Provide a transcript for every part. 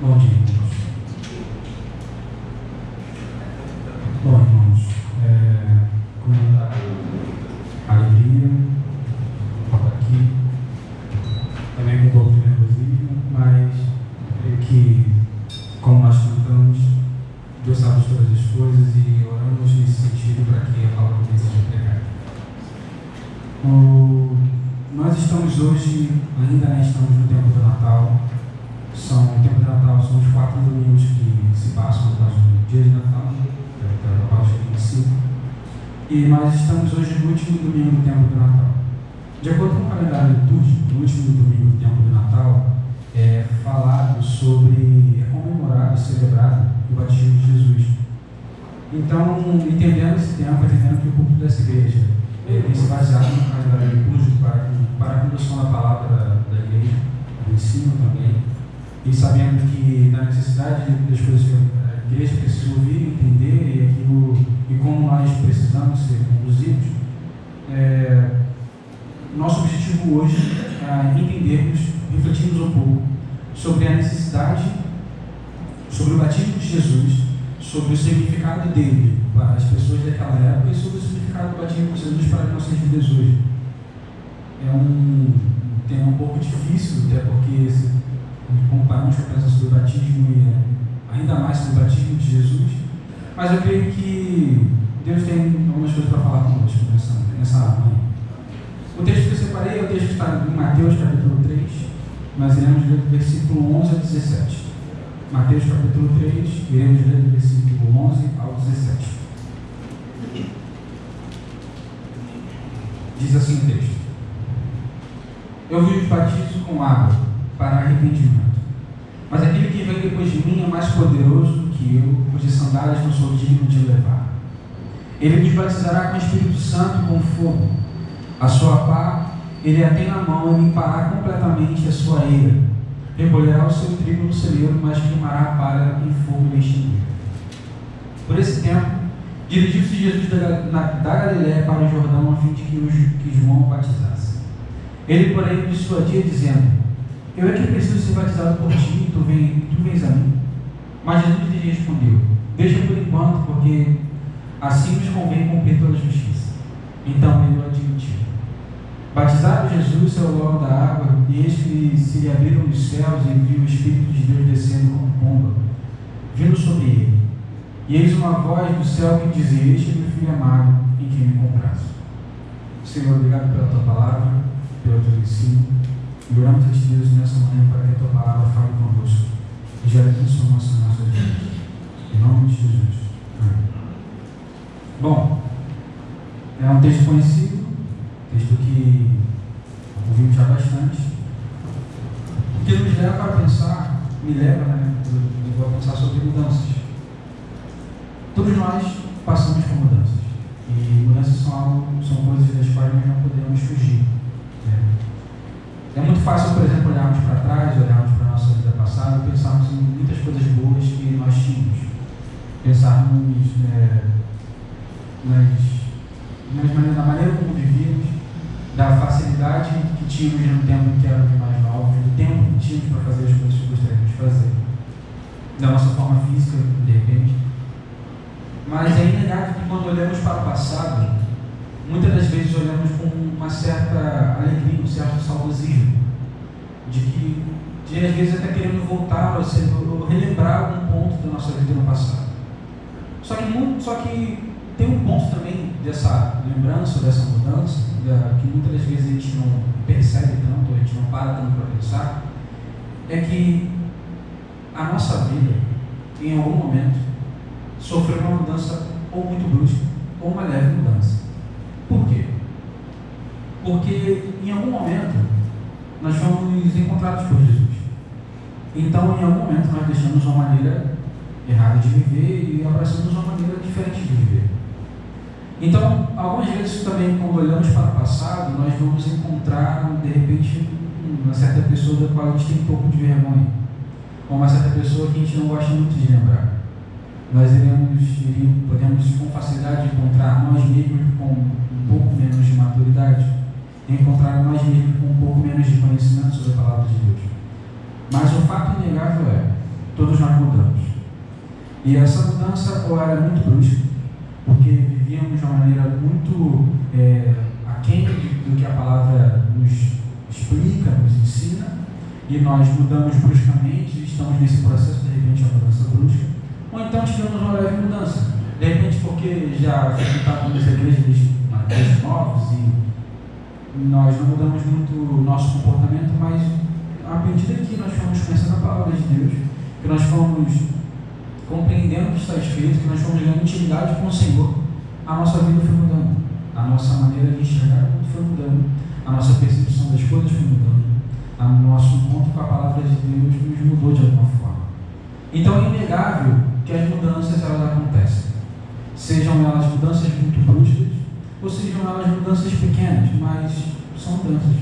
Irmãos. Bom, irmãos, é, com alegria, estar aqui, também com um pouco de nervosismo, mas creio que, como nós cantamos, Deus sabe todas as coisas e oramos nesse sentido para que a palavra de Deus seja pregada. Nós estamos hoje, ainda né, estamos no tempo do Natal, são, o tempo de Natal são os quatro domingos que se passam por causa do dia de Natal, que é o Natal dia 25. E nós estamos hoje no último domingo do tempo do Natal. De acordo com o calendário litúrgico, no último domingo do tempo do Natal, é falado sobre, é comemorado celebrado o batismo de Jesus. Então, entendendo esse tempo, entendendo que o culto dessa igreja ele tem se baseado no calendário litúrgico para, para a condução da palavra da, da igreja, do ensino também, e sabendo que da necessidade das coisas que a igreja precisa ouvir, entender e, aquilo, e como nós precisamos ser conduzidos, é, nosso objetivo hoje é entendermos, refletirmos um pouco sobre a necessidade, sobre o batismo de Jesus, sobre o significado dele para as pessoas daquela época e sobre o significado do batismo de Jesus para as nossas vidas hoje. É um tema um pouco difícil, até porque se comparamos com a presença do batismo e é, ainda mais com o batismo de Jesus, mas eu creio que Deus tem algumas coisas para falar conosco nessa, nessa manhã. O texto que eu separei é o texto que está em Mateus capítulo 3, nós iremos ler do versículo 11 a 17. Mateus capítulo 3, iremos ler do versículo 11 ao 17. Diz assim o texto: Eu vos batizo com água para arrependimento. Mas aquele que vem depois de mim é mais poderoso que eu, cujas sandálias não sou digno de levar. Ele vos batizará com o Espírito Santo com fogo. A sua pá ele a tem na mão e limpará completamente a sua eira. Recolherá o seu trigo no celeiro, mas queimará a palha em fogo extinguido. Por esse tempo, dirigiu-se Jesus da, na, da Galiléia para o Jordão a fim de que, os, que João o batizasse. Ele, porém, dissuadia, dizendo: Eu é que preciso ser batizado por ti, tu, vem, tu vens a mim. Mas Jesus lhe respondeu: Deixa por enquanto, porque assim nos convém cumprir toda a justiça. Então ele admitiu. Batizado Jesus saiu logo da água, e eis que se lhe abriram os céus e viu o Espírito de Deus descendo como pomba, vindo sobre ele. E eis uma voz do céu que dizia: Este é meu filho amado, em quem me comprazo. Senhor, obrigado pela tua palavra, pelo teu ensino. E oramos a ti, Deus, nessa manhã para que a tua palavra fale conosco e gere transformação em nossas vidas. Em nome de Jesus. Amém. Bom, é um texto conhecido, texto que ouvimos já bastante, que nos leva a pensar, me leva, né, a pensar sobre mudanças. Todos nós passamos por mudanças. E mudanças são, algo, são coisas das quais nós não podemos fugir. né? É muito fácil, por exemplo, olharmos para trás, olharmos para a nossa vida passada e pensarmos em muitas coisas boas que nós tínhamos. Pensarmos é, nas, nas maneiras, na maneira como vivíamos, da facilidade que tínhamos no tempo em que éramos mais novos, do tempo que tínhamos para fazer as coisas que gostaríamos de fazer, da nossa forma física, de repente. Mas é inegável que quando olhamos para o passado, muitas das vezes olhamos com uma certa alegria, um certo saudosismo, de que, de às vezes até queremos voltar ou, ser, ou relembrar algum ponto da nossa vida no passado. Só que, muito, só que tem um ponto também dessa lembrança, dessa mudança, da, que muitas das vezes a gente não percebe tanto, a gente não para tanto para pensar, é que a nossa vida, em algum momento, sofreu uma mudança ou muito brusca ou uma leve mudança. Por quê? Porque em algum momento nós fomos encontrados por Jesus. Então, em algum momento, nós deixamos uma maneira errada de viver e abraçamos uma maneira diferente de viver. Então, algumas vezes também, quando olhamos para o passado, nós vamos encontrar, de repente, uma certa pessoa da qual a gente tem um pouco de vergonha, ou uma certa pessoa que a gente não gosta muito de lembrar. Nós iremos, iríamos, podemos com facilidade encontrar nós mesmos com um pouco menos de maturidade, encontrar nós mesmos com um pouco menos de conhecimento sobre a palavra de Deus. Mas o fato inegável é todos nós mudamos. E essa mudança ou era muito brusca, porque vivíamos de uma maneira muito é, aquém do que a palavra nos explica, nos ensina, e nós mudamos bruscamente, estamos nesse processo, de repente, a mudança brusca, ou então tivemos uma leve mudança, de repente porque já frequentávamos as igrejas, igrejas novas e nós não mudamos muito o nosso comportamento, mas à medida que nós fomos conhecendo a palavra de Deus, que nós fomos compreendendo o que está escrito, que nós fomos ganhando intimidade com o Senhor, a nossa vida foi mudando, a nossa maneira de enxergar foi mudando, a nossa percepção das coisas foi mudando, o nosso encontro com a palavra de Deus nos mudou de alguma forma. Então é inegável que as mudanças elas acontecem, sejam elas mudanças muito bruscas, ou sejam elas mudanças pequenas, mas são mudanças,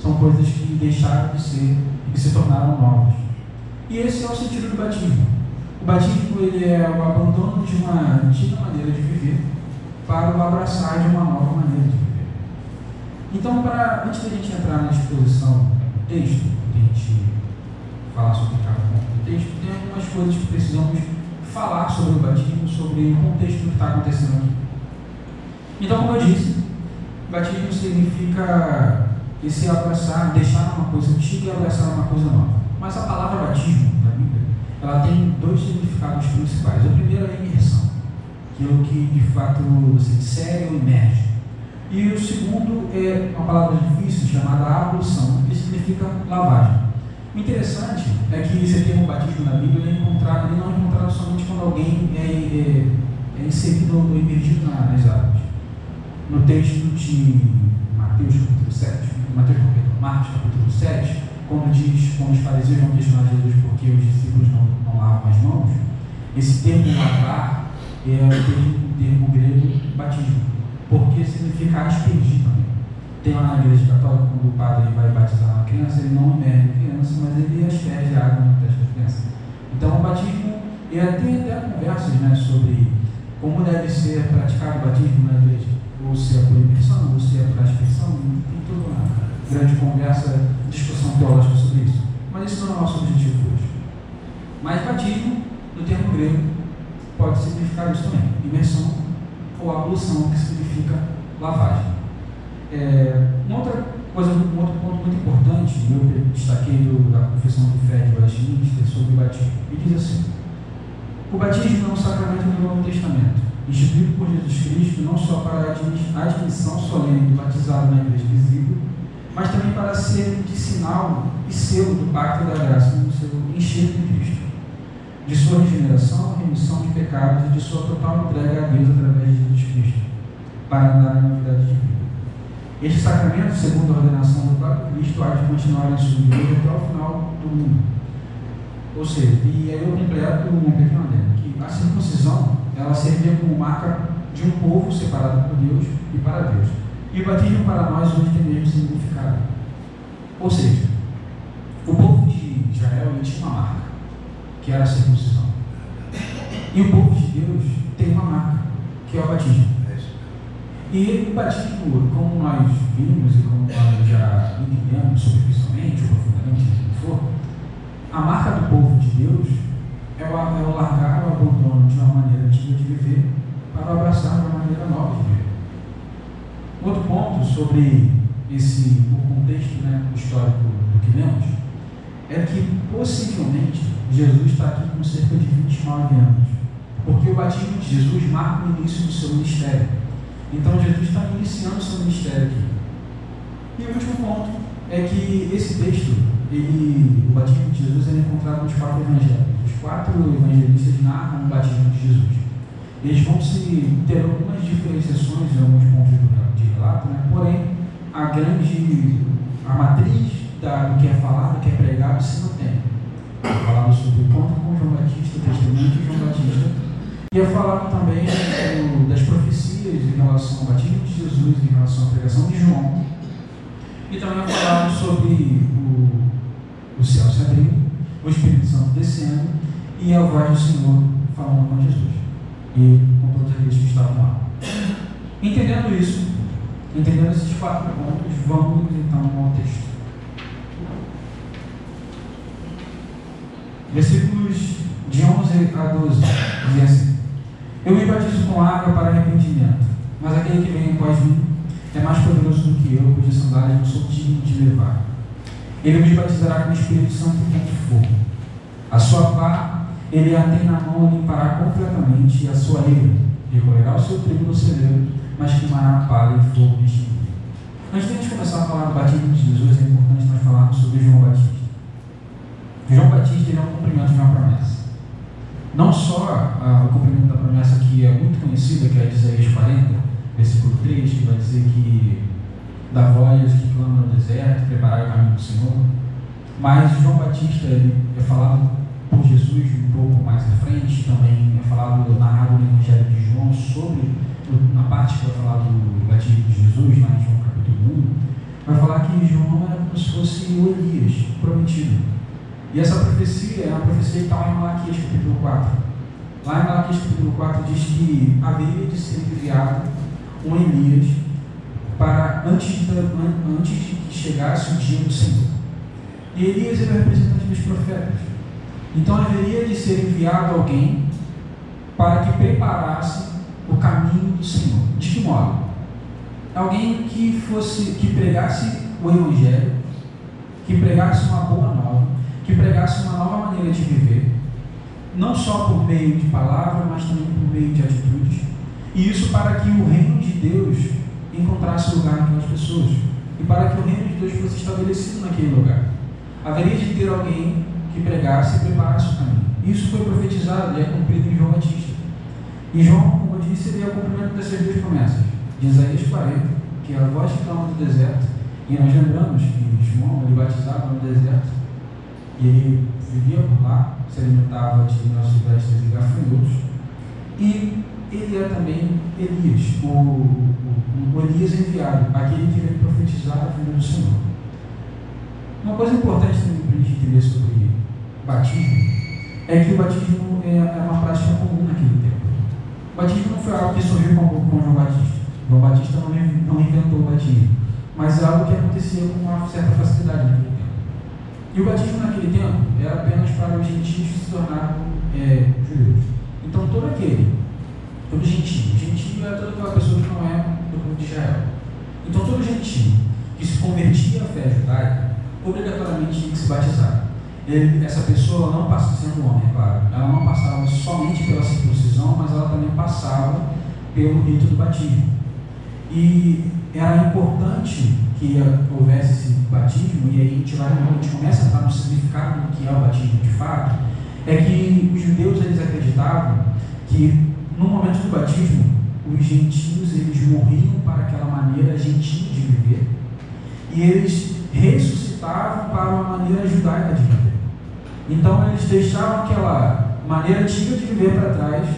são coisas que deixaram de ser e que se tornaram novas. E esse é o sentido do batismo. O batismo ele é o abandono de uma antiga maneira de viver para o abraçar de uma nova maneira de viver. Então, para, antes da gente entrar na exposição do texto, a gente falar sobre cada ponto do texto, tem algumas coisas que precisamos falar sobre o batismo, sobre o contexto que está acontecendo aqui. Então, como eu disse, batismo significa esse abraçar, deixar uma coisa antiga e abraçar uma coisa nova. Mas a palavra batismo, na Bíblia, ela tem dois significados principais. O primeiro é a imersão que é o que de fato você insere ou imerge. E o segundo é uma palavra difícil chamada ablução, que significa lavagem. O interessante é que esse termo batismo na Bíblia é encontrado, ele não é encontrado somente quando alguém é, é, é inserido ou emergido nas águas. No texto de Mateus capítulo 7, Mateus capítulo, Marcos capítulo 7, quando diz, quando os fariseus vão questionar Jesus porque os discípulos não, não lavam as mãos, esse termo lavar é o termo grego batismo, porque significa aspergir também. Tem lá na igreja católica, quando o padre vai batizar uma criança, ele não emerge a criança, mas ele asperge a água no teste da criança. Então, o batismo, e tem até conversas né, sobre como deve ser praticado o batismo na igreja, ou se é por imersão, ou se é por aspersão, tem toda uma grande conversa, discussão teológica sobre isso. Mas isso não é o nosso objetivo hoje. Mas batismo, no termo grego, pode significar isso também, imersão ou ablução, que significa lavagem. É, uma outra coisa, um outro ponto muito importante, eu destaquei do, da confissão de fé de Westminster sobre o batismo, e diz assim, o batismo é um sacramento do Novo Testamento, instituído por Jesus Cristo não só para a admissão solene do batizado na igreja visível, mas também para ser de sinal e selo do pacto da graça no seu enxerto em Cristo de sua regeneração, remissão de pecados e de sua total entrega a Deus através de Jesus Cristo, para andar em novidade de vida. Este sacramento, segundo a ordenação do próprio Cristo, há de continuar em sua igreja até o final do mundo. Ou seja, e aí eu completo um pequeno adendo, que a circuncisão, ela servia como marca de um povo separado por Deus e para Deus. E o batismo para nós hoje tem o mesmo significado. Ou seja, o povo de Israel tinha uma marca que era a circuncisão. E o povo de Deus tem uma marca, que é o batismo. E o batismo, como nós vimos e como nós já entendemos superficialmente ou profundamente, se for, a marca do povo de Deus o largar o abandono de uma maneira antiga de viver para abraçar uma maneira nova de viver. Outro ponto sobre esse o contexto né, histórico do que lemos é que possivelmente Jesus está aqui com cerca de 29 anos. Porque o batismo de Jesus marca o início do seu ministério. Então Jesus está iniciando seu ministério aqui. E o último ponto é que esse texto, ele, o batismo de Jesus, é encontrado nos quatro evangelhos. Quatro evangelistas narram o batismo de Jesus. Eles vão se ter algumas diferenciações em alguns pontos de relato, né? porém a grande, a matriz da, do que é falado, do que é pregado, se mantém falado sobre o encontro com João Batista, o testemunho de João Batista. E é falado também do, das profecias em relação ao batismo de Jesus, em relação à pregação de João. E também é falado sobre o, o céu se abrindo, o Espírito Santo descendo e a voz do Senhor falando com Jesus. E com todos aqueles que estavam lá. Entendendo isso, entendendo esses quatro pontos, vamos então ao texto. versículos de 11 a 12, dizem assim: Eu me batizo com água para arrependimento, mas aquele que vem após mim é mais poderoso do que eu, cujas sandálias não sou digno de levar. Ele me batizará com o Espírito Santo e com fogo. A sua pá ele a tem na mão limpará completamente, a sua ira recolherá o seu trigo no celeiro, mas queimará a palha e fogo extinguido. Antes de a gente começar a falar do batismo de Jesus, é importante nós falarmos sobre João Batista. João Batista ele é um cumprimento de uma promessa. Não só ah, o cumprimento da promessa que é muito conhecida, que é Isaías 40, versículo 3, que vai dizer que da voz que clama no deserto, preparar o caminho do Senhor. Mas João Batista ele é falado por Jesus um pouco mais à frente, também é falado, narrado no Evangelho de João sobre, na parte que vai falar do batismo de Jesus, lá em João capítulo 1, vai falar que João era como se fosse o Elias prometido. E essa profecia é uma profecia que está lá em Malaquias capítulo 4. Lá em Malaquias capítulo 4 diz que haveria de ser enviado um Elias para antes de, antes de que chegasse o dia do Senhor. E Elias era representante dos profetas. Então haveria de ser enviado alguém para que preparasse o caminho do Senhor. De que modo? Alguém que fosse, que pregasse o Evangelho, que pregasse uma boa nova, que pregasse uma nova maneira de viver, não só por meio de palavra, mas também por meio de atitudes. E isso para que o reino de Deus encontrasse lugar naquelas pessoas e para que o reino de Deus fosse estabelecido naquele lugar. Haveria de ter alguém que pregasse e preparasse o caminho. Isso foi profetizado e é cumprido em João Batista. E João, como disse, ele é o cumprimento dessas duas promessas. De Isaías 40, que é a voz que clama no deserto. E nós lembramos que João ele batizava no deserto. E ele vivia por lá, se alimentava de nossos silvestres e gafanhotos. E ele é também Elias, o, o, o Elias enviado, aquele que veio profetizar a vinda do Senhor. Uma coisa importante também para a gente entender sobre batismo é que o batismo é, é uma prática comum naquele tempo. O batismo não foi algo que surgiu com, com João Batista. João Batista não, não inventou o batismo, mas é algo que acontecia com uma certa facilidade naquele tempo. E o batismo naquele tempo era apenas para os gentios se tornaram é, judeus. Então todo aquele todo gentio. Gentio é toda aquela pessoa que não é do povo de Israel. Então todo gentio que se convertia à fé judaica, obrigatoriamente tinha que se batizar. Ele, essa pessoa não passava, sendo homem, é claro, ela não passava somente pela circuncisão, mas ela também passava pelo rito do batismo. E era importante que houvesse esse batismo, e aí a gente, vai, a gente começa a estar no significado do que é o batismo de fato, é que os judeus eles acreditavam que no momento do batismo, os gentios eles morriam para aquela maneira gentil de viver e eles ressuscitavam para uma maneira judaica de viver. Então eles deixavam aquela maneira antiga de viver para trás,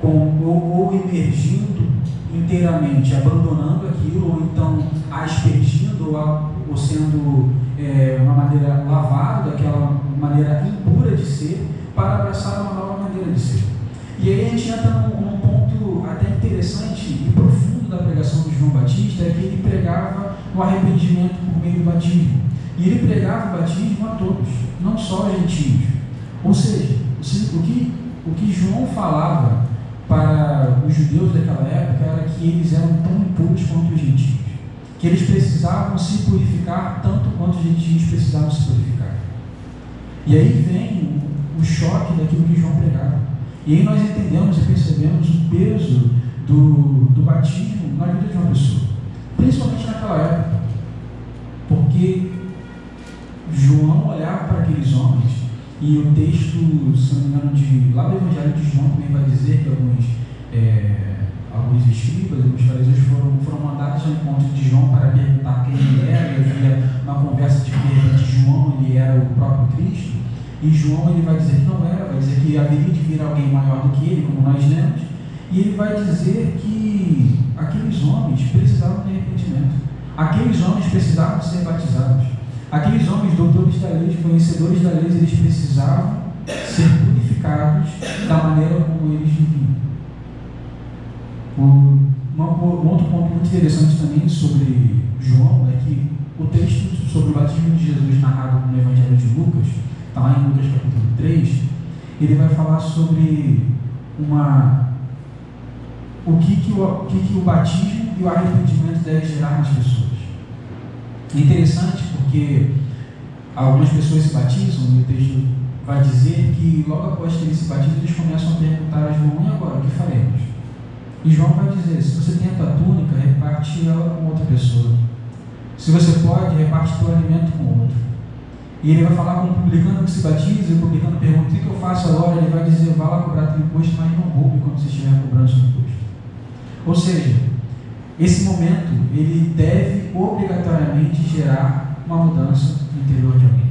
com, ou, ou emergindo inteiramente, abandonando aquilo, ou então aspergindo, ou, ou sendo é, uma maneira lavada, daquela maneira impura de ser, para abraçar uma nova maneira de ser. E aí a gente entra num, num, ponto até interessante e profundo da pregação de João Batista, é que ele pregava o arrependimento por meio do batismo. E ele pregava o batismo a todos, não só aos gentios. Ou seja, o que, o que João falava para os judeus daquela época era que eles eram tão impuros quanto os gentios. Que eles precisavam se purificar tanto quanto os gentios precisavam se purificar. E aí vem o, choque daquilo que João pregava. E aí nós entendemos e percebemos o peso do, do batismo na vida de uma pessoa, principalmente naquela época, porque João olhava para aqueles homens e o texto, se não me engano, de, lá do Evangelho de João também vai dizer que alguns, é, alguns escribas, alguns fariseus foram, foram mandados ao encontro de João para perguntar quem ele era, e havia uma conversa de que de João ele era o próprio Cristo. E João ele vai dizer que não era, vai dizer que haveria de vir alguém maior do que ele, como nós lemos. E ele vai dizer que aqueles homens precisavam de arrependimento. Aqueles homens precisavam ser batizados. Aqueles homens, doutores da lei, conhecedores da lei, eles precisavam ser purificados da maneira como eles viviam. Um, outro ponto muito interessante também sobre João é que o texto sobre o batismo de Jesus narrado no Evangelho de Lucas Está lá em Lucas capítulo ele vai falar sobre uma o que, que, o, o, que, que o batismo e o arrependimento devem gerar nas pessoas. É interessante porque algumas pessoas se batizam, e o texto vai dizer que logo após eles se batizam, eles começam a perguntar a João, e agora, o que faremos? E João vai dizer, se você tem a tua túnica, reparte ela com outra pessoa. Se você pode, reparte teu alimento com outro. E ele vai falar com o publicano que se batiza, e o publicano pergunta, o que eu faço agora? Ele vai dizer, vá lá cobrar teu imposto, mas não roube quando você estiver cobrando seu imposto. Ou seja, esse momento, ele deve obrigatoriamente gerar uma mudança no interior de alguém.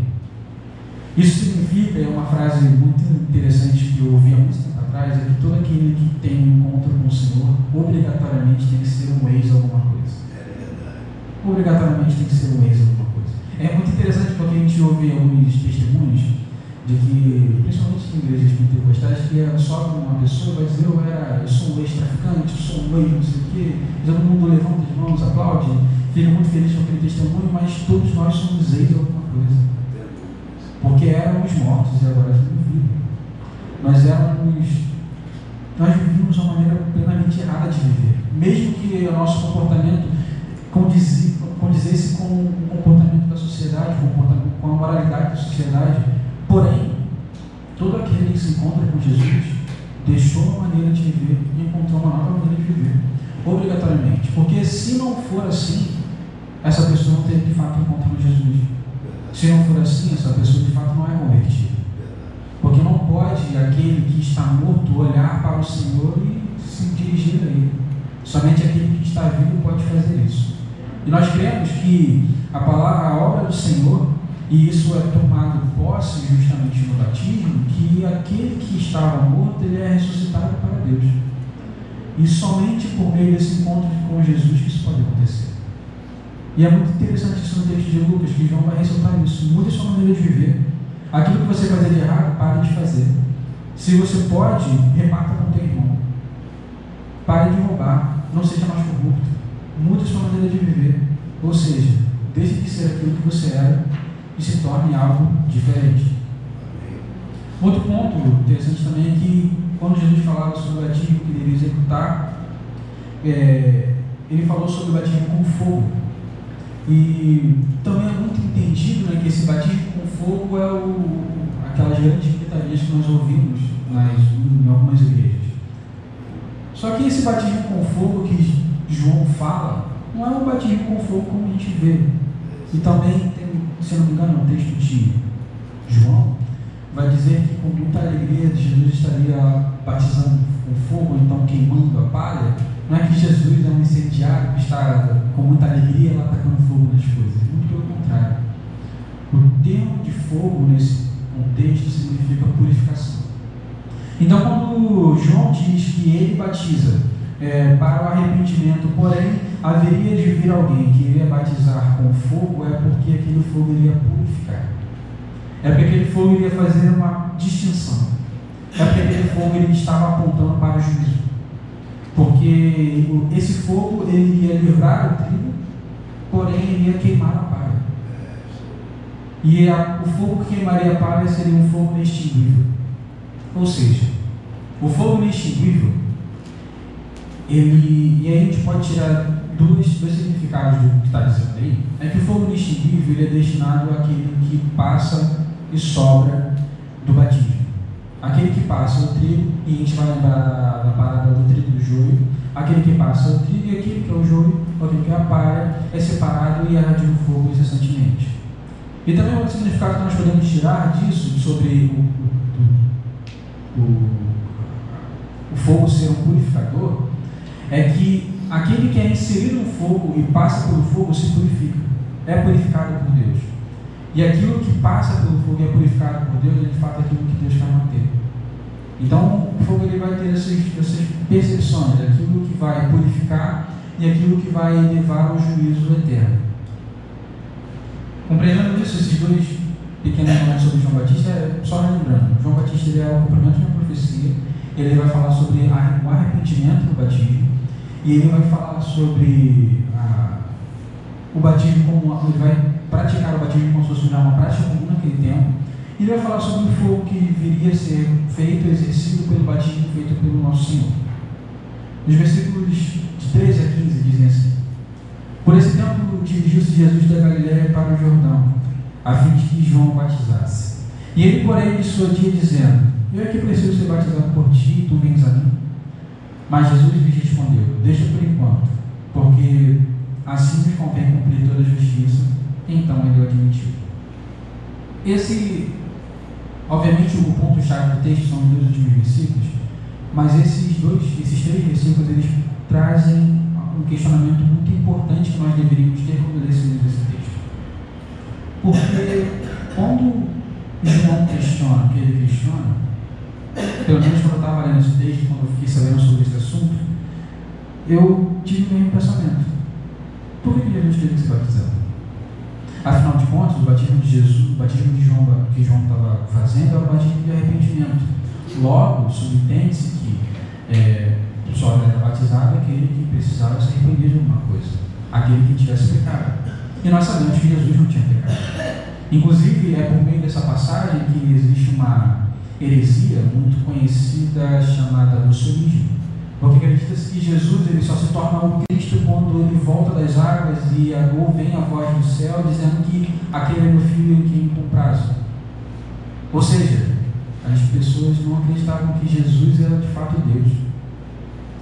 Isso significa, é uma frase muito interessante que eu ouvi há muito tempo atrás, é que todo aquele que tem um encontro com o Senhor, obrigatoriamente tem que ser um ex alguma coisa. Obrigatoriamente tem que ser um ex alguma coisa. É muito interessante porque a gente ouve alguns testemunhos de que, principalmente em igrejas pentecostais, que é só uma pessoa vai dizer, eu, era, eu sou um ex-traficante, eu sou um ex não sei o quê, todo mundo levanta as mãos, aplaude, fica muito feliz com aquele testemunho, mas todos nós somos ex alguma coisa. Porque éramos mortos e agora estamos vivos. Nós éramos. Nós vivíamos uma maneira plenamente errada de viver. Mesmo que o nosso comportamento condizesse com o comportamento da sociedade, com a moralidade da sociedade, Porém, todo aquele que se encontra com Jesus deixou uma maneira de viver e encontrou uma nova maneira de viver, obrigatoriamente. Porque se não for assim, essa pessoa não teve de fato encontro com Jesus. Se não for assim, essa pessoa de fato não é convertida. Porque não pode aquele que está morto olhar para o Senhor e se dirigir a Ele. Somente aquele que está vivo pode fazer isso. E nós cremos que a palavra, a obra do Senhor, e isso é tomado posse justamente no batismo, que aquele que estava morto, ele é ressuscitado para Deus. E somente por meio desse encontro com Jesus que isso pode acontecer. E é muito interessante isso no texto de Lucas, que João vai ressaltar isso. Mude a sua maneira de viver. Aquilo que você fazer de errado, pare de fazer. Se você pode, reparta com teu irmão. Pare de roubar. Não seja mais corrupto. Mude a sua maneira de viver. Ou seja, deixe de ser aquilo que você era e se torne algo diferente. Outro ponto interessante também é que quando Jesus falava sobre o batismo que deveria executar, é, ele falou sobre o batismo com fogo. E também é muito entendido né, que esse batismo com fogo é o, aquelas grandes gritarias que nós ouvimos nas, em algumas igrejas. Só que esse batismo com fogo que João fala, não é um batismo com fogo como a gente vê. E também tem se não me engano, no texto de João, vai dizer que com muita alegria Jesus estaria batizando com fogo, então queimando a palha. Não é que Jesus é um incendiário que está com muita alegria lá atacando fogo nas coisas. Muito pelo contrário. O termo de fogo nesse contexto significa purificação. Então, quando João diz que ele batiza é, para o arrependimento, porém haveria de vir alguém que iria batizar com fogo, é porque aquele fogo iria purificar. É porque aquele fogo iria fazer uma distinção. É porque aquele fogo ele estava apontando para o juízo. Porque esse fogo ele ia livrar o trigo, porém ele ia queimar a palha. E a, o fogo que queimaria a palha seria um fogo inextinguível. Ou seja, o fogo inextinguível ele, e aí a gente pode tirar dois, dois significados do que está dizendo aí. É que o fogo inextinguível ele é destinado àquele que passa e sobra do batismo. Aquele que passa o trigo, e a gente vai lembrar da, da do trigo do joio. Aquele que passa o trigo e aquele que é o joio, aquele que é a palha, é separado e arde no fogo incessantemente. E também outro significado que nós podemos tirar disso, sobre o, o, o, o fogo ser um purificador, é que aquele que é inserido no fogo e passa pelo fogo se purifica, é purificado por Deus. E aquilo que passa pelo fogo e é purificado por Deus é de fato aquilo que Deus quer manter. Então o fogo ele vai ter essas, essas percepções, aquilo que vai purificar e aquilo que vai levar ao juízo eterno. Compreendendo isso, esses dois pequenos momentos sobre João Batista, é só lembrando, João Batista ele é o cumprimento de uma profecia, ele vai falar sobre o arrependimento do batismo, e ele vai falar sobre a, o batismo como ele vai praticar o batismo como se fosse uma prática comum naquele tempo. E ele vai falar sobre o fogo que viria a ser feito, exercido pelo batismo feito pelo nosso Senhor. Os versículos de 13 a 15 dizem assim: Por esse tempo dirigiu-se Jesus da Galiléia para o Jordão, a fim de que João batizasse. E ele, porém, dissuadia, dizendo: Eu é que preciso ser batizado por ti, e tu vens a mim. Mas Jesus lhe respondeu: Deixa por enquanto, porque assim me convém cumprir toda a justiça. Então ele o admitiu. Esse, obviamente, o ponto-chave do texto são os dois últimos versículos, mas esses dois, esses três versículos, eles trazem um questionamento muito importante que nós deveríamos ter quando decidimos esse texto. Porque quando João questiona que ele questiona, pelo menos quando eu estava lendo esse texto, quando eu fiquei sabendo sobre esse assunto, eu tive o mesmo pensamento. Por que Jesus teve que se batizar? Afinal de contas, o batismo de Jesus, o batismo de João que João estava fazendo era o batismo de arrependimento. Logo, subentende-se que é, só era batizado aquele que precisava se arrepender de alguma coisa, aquele que tivesse pecado. E nós sabemos que Jesus não tinha pecado. Inclusive, é por meio dessa passagem que existe uma heresia muito conhecida chamada lucionismo. Porque acredita-se que Jesus ele só se torna o Cristo quando ele volta das águas e vem a voz do céu dizendo que aquele é meu filho quem com prazo. Ou seja, as pessoas não acreditavam que Jesus era de fato Deus.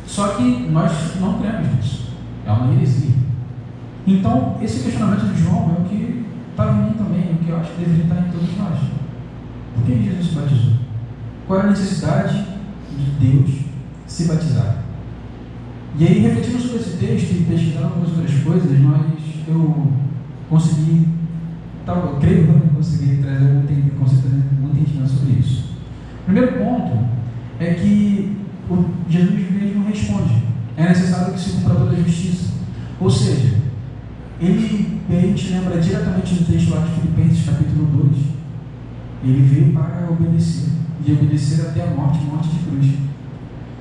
Só que nós não cremos nisso. É uma heresia. Então, esse questionamento de João é o que está em mim também, é o que eu acho que deveria estar em todos nós. Por que Jesus se batizou? Qual é a necessidade de Deus se batizar? E aí, refletindo sobre esse texto e pesquisando algumas outras coisas, nós, eu consegui, tal, eu creio que eu consegui trazer algum entendimento sobre isso. O primeiro ponto é que Jesus mesmo responde: é necessário que se cumpra toda a justiça. Ou seja, ele, a gente lembra diretamente do texto lá de Filipenses, capítulo 2. Ele veio para obedecer, e obedecer até a morte morte de cruz.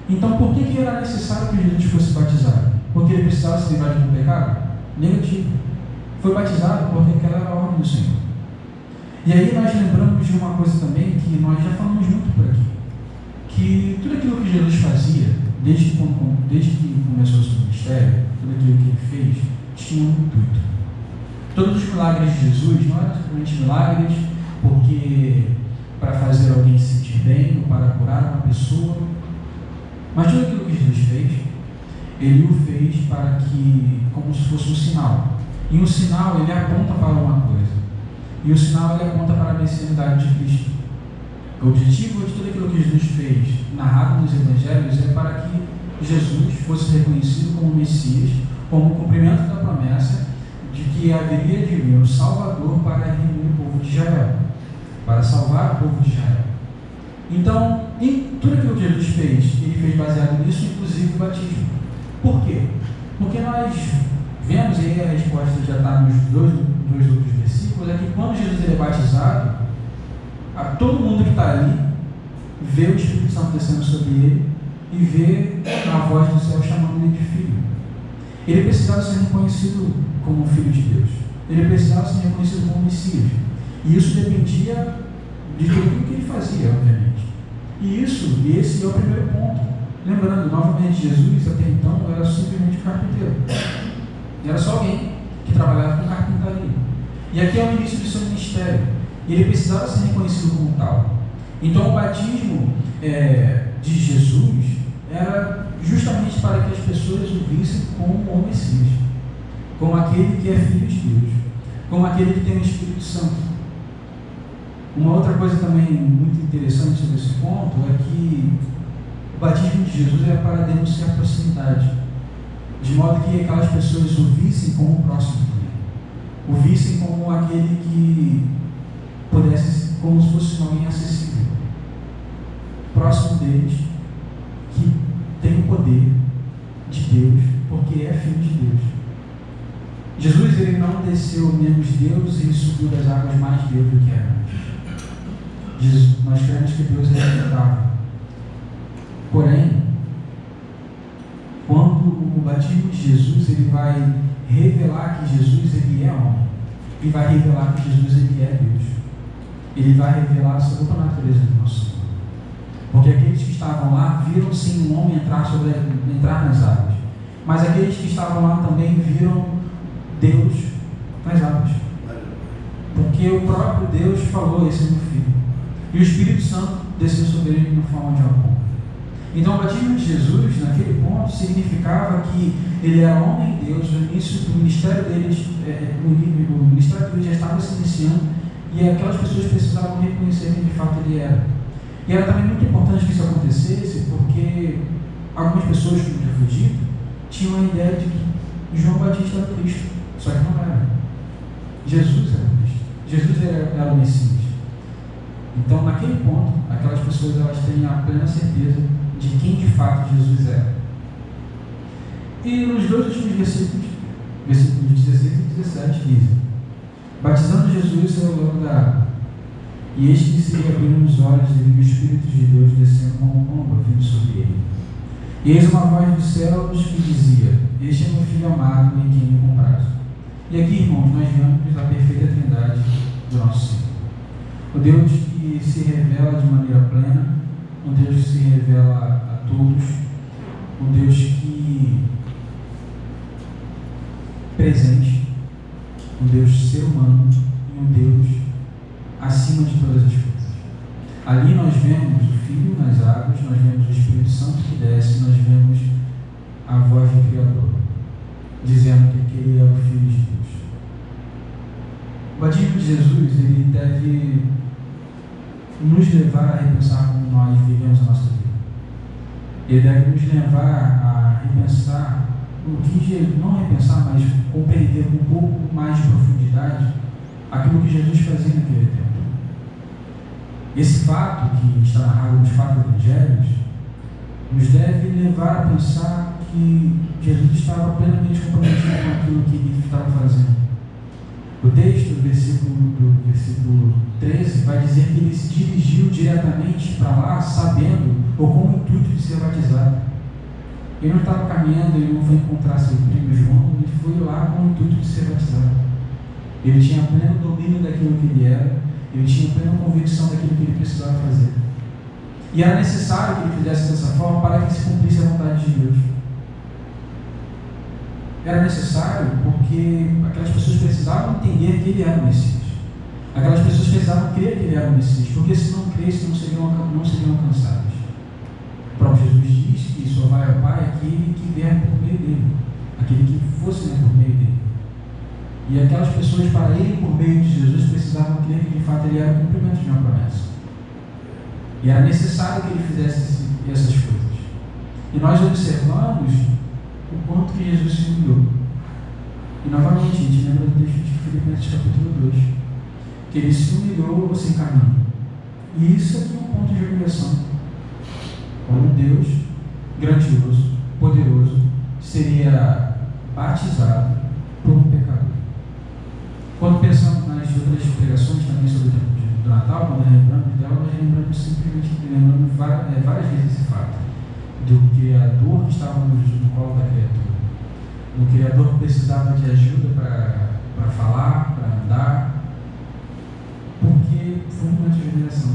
Então, por que, que era necessário que Jesus fosse batizado? Porque ele precisava se livrar de um pecado? Negativo. Foi batizado porque aquela era a ordem do Senhor. E aí nós lembramos de uma coisa também que nós já falamos muito por aqui. Que tudo aquilo que Jesus fazia, desde que, desde que começou o seu ministério, tudo aquilo que ele fez, tinha um intuito. Todos os milagres de Jesus não eram simplesmente milagres porque para fazer alguém se sentir bem ou para curar uma pessoa, mas tudo aquilo que Jesus fez, ele o fez para que, como se fosse um sinal. E um sinal ele aponta para uma coisa. E o sinal ele aponta para a messianidade de Cristo. O objetivo de tudo aquilo que Jesus fez, narrado nos evangelhos, é para que Jesus fosse reconhecido como Messias, como cumprimento da promessa de que haveria de vir um Salvador para remir o povo de Israel, para salvar o povo de Israel. Então, em tudo aquilo que Jesus fez, ele fez baseado nisso, inclusive o batismo. Por quê? Porque nós vemos, aí a resposta já está nos dois, dois outros versículos, é que quando Jesus é batizado, a todo mundo que está ali vê o Espírito Santo descendo sobre ele e vê a voz do céu chamando ele de filho. Ele precisava ser reconhecido como filho de Deus. Ele precisava ser reconhecido como Messias. E isso dependia de tudo que ele fazia, obviamente. E isso, e esse é o primeiro ponto. Lembrando, novamente, Jesus até então era simplesmente carpinteiro. Era só alguém que trabalhava com carpintaria. E aqui é o início do seu ministério. Ele precisava ser reconhecido como tal. Então o batismo é, de Jesus era justamente para que as pessoas o vissem como o Messias, como aquele que é filho de Deus, como aquele que tem o Espírito Santo. Uma outra coisa também muito interessante sobre esse ponto é que o batismo de Jesus era para denunciar proximidade, de modo que aquelas pessoas o vissem como o próximo o vissem como aquele que pudesse, como se fosse alguém acessível, próximo deles, que tem o poder de Deus, porque é filho de Deus. Jesus ele não desceu menos Deus e subiu das águas mais Deus do que era antes. Nós cremos que Deus é imutável. Porém, quando o batismo de Jesus ele vai revelar que Jesus ele é homem e vai revelar que Jesus ele é Deus. ele vai revelar a natureza do nosso Senhor. Porque aqueles que estavam lá viram sim um homem entrar, sobre, entrar nas águas. Mas aqueles que estavam lá também viram Deus nas águas. Porque o próprio Deus falou: Esse é meu filho. E o Espírito Santo desceu sobre ele na forma de pomba. Então, o batismo de Jesus, naquele ponto, significava que ele era homem e Deus, o início do ministério deles, é, o, ministério dele já estava se iniciando, e aquelas pessoas precisavam reconhecer quem de fato ele era. E era também muito importante que isso acontecesse, porque algumas pessoas, como já foi dito, tinham a ideia de que João Batista era Cristo, só que não era. Jesus era Cristo. Jesus era, era o Messias. Então, naquele ponto, aquelas pessoas elas têm a plena certeza de quem de fato Jesus é. E nos dois últimos versículos, versículos 16 e 17, diz: Batizando Jesus saiu logo da água, e eis que se abriram os olhos e viu o Espírito de Deus descendo como pomba vindo sobre ele. E eis uma voz dos céus que dizia: Este é meu filho amado em quem me comprazo. E aqui, irmãos, nós vemos a perfeita trindade do nosso Senhor. O Deus que se revela de maneira plena um Deus que se revela a todos, um Deus que presente, um Deus ser humano e um Deus acima de todas as coisas. Ali nós vemos o Filho nas águas, nós vemos o Espírito Santo que desce, nós vemos a voz do Criador, dizendo que ele é o Filho de Deus. O batismo de Jesus, ele deve nos levar a repensar como nós vivemos a nossa vida. Ele deve nos levar a repensar, o que não repensar, mas compreender com um pouco mais de profundidade aquilo que Jesus fazia naquele tempo. Esse fato que está narrado nos quatro evangelhos nos deve levar a pensar que Jesus estava plenamente comprometido com aquilo que ele estava fazendo. O texto do versículo, do versículo 13 vai dizer que ele se dirigiu diretamente para lá, sabendo ou com o intuito de ser batizado. Ele não estava caminhando, ele não foi encontrar seu primo João, ele foi lá com o intuito de ser batizado. Ele tinha pleno domínio daquilo que ele era, ele tinha plena convicção daquilo que ele precisava fazer. E era necessário que ele fizesse dessa forma para que se cumprisse a vontade de Deus era necessário porque aquelas pessoas precisavam entender que ele era o Messias. Aquelas pessoas precisavam crer que ele era o Messias, porque se não crescem, não seriam, não seriam alcançadas. O próprio Jesus diz que só vai ao Pai aquele que vier por meio dele, aquele que fosse né, por meio dele. E aquelas pessoas, para irem por meio de Jesus, precisavam crer que de fato ele era o cumprimento de uma promessa. E era necessário que ele fizesse essas coisas. E nós observamos o quanto que Jesus se humilhou. E novamente, a gente lembra do texto de Filipenses capítulo 2, que ele se humilhou sem caminho. E isso é um ponto de humilhação. Como Deus grandioso, poderoso, seria batizado por um pecador. Quando pensamos nas outras pregações também sobre o tempo do Natal, quando lembramos dela, nós lembramos simplesmente, lembramos várias, é, várias vezes esse fato do Criador que estava no, no colo da criatura. O Criador que precisava de ajuda para falar, para andar, porque foi um momento de humilhação.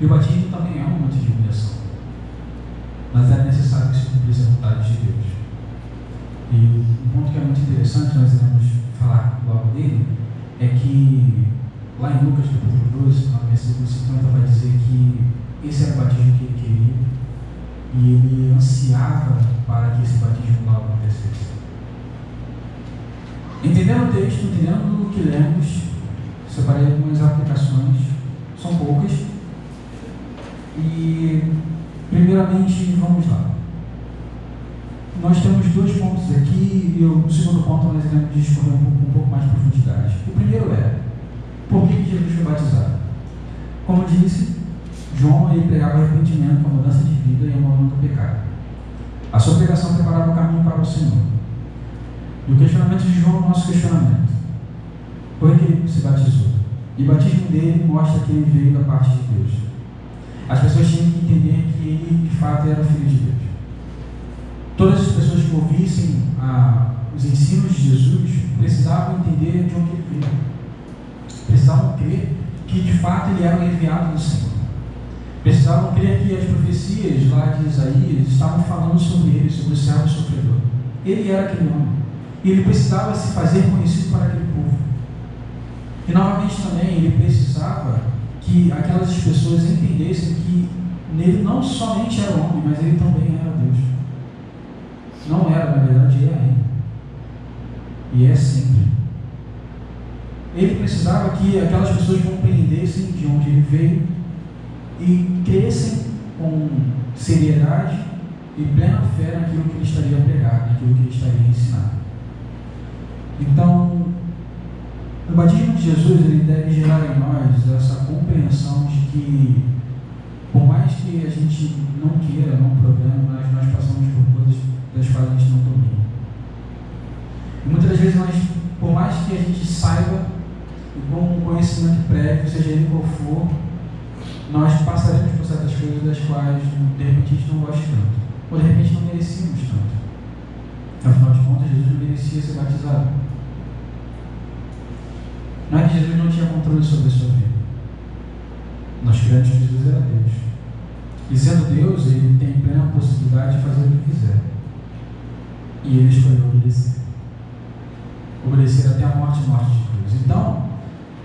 E o batismo também é um momento de humilhação. Mas é necessário que se cumprisse a vontade de Deus. E um ponto que é muito interessante, nós iremos falar logo dele, é que lá em Lucas capítulo 12, no versículo 50, vai dizer que esse era o batismo que ele queria e ele ansiava para que esse batismo logo acontecesse. Entendendo o texto, entendendo o que lemos, separei algumas aplicações, são poucas. E, primeiramente, vamos lá. Nós temos dois pontos aqui, e o segundo ponto nós iremos discorrer um um pouco mais de profundidade. O primeiro é, por que Jesus foi batizado? Como disse, João ele pregava arrependimento, uma mudança de vida e uma do pecado. A sua pregação preparava o caminho para o Senhor. E o questionamento de João é o nosso questionamento. Por que ele se batizou? E o batismo dele mostra que ele veio da parte de Deus. As pessoas tinham que entender que ele, de fato, era o Filho de Deus. Todas as pessoas que ouvissem ah, os ensinos de Jesus precisavam entender de onde ele veio. Precisavam crer que de fato ele era o enviado do Senhor. Precisavam crer que as profecias lá de Isaías estavam falando sobre ele, sobre o servo sofredor. Ele era aquele homem. E ele precisava se fazer conhecido para aquele povo. E novamente também ele precisava que aquelas pessoas entendessem que nele não somente era homem, mas ele também era Deus. Não era, na verdade, é ainda. E é sempre. Ele precisava que aquelas pessoas compreendessem de onde ele veio e crescem com seriedade e plena fé naquilo que ele estaria a pregar, naquilo que ele estaria a ensinar. Então, o batismo de Jesus ele deve gerar em nós essa compreensão de que, por mais que a gente não queira, não programa, nós, nós passamos por coisas das quais a gente não domina. E muitas vezes, nós, por mais que a gente saiba, e com um conhecimento prévio, seja ele qual for, nós passaremos por certas coisas das quais, de repente, a gente não gosta tanto. Ou de repente não merecíamos tanto. Afinal de contas, Jesus merecia ser batizado. Não é que Jesus não tinha controle sobre a sua vida. Nós cremos que Jesus era Deus. E sendo Deus, ele tem plena possibilidade de fazer o que quiser. E ele escolheu obedecer. Obedecer até a morte morte de cruz. Então,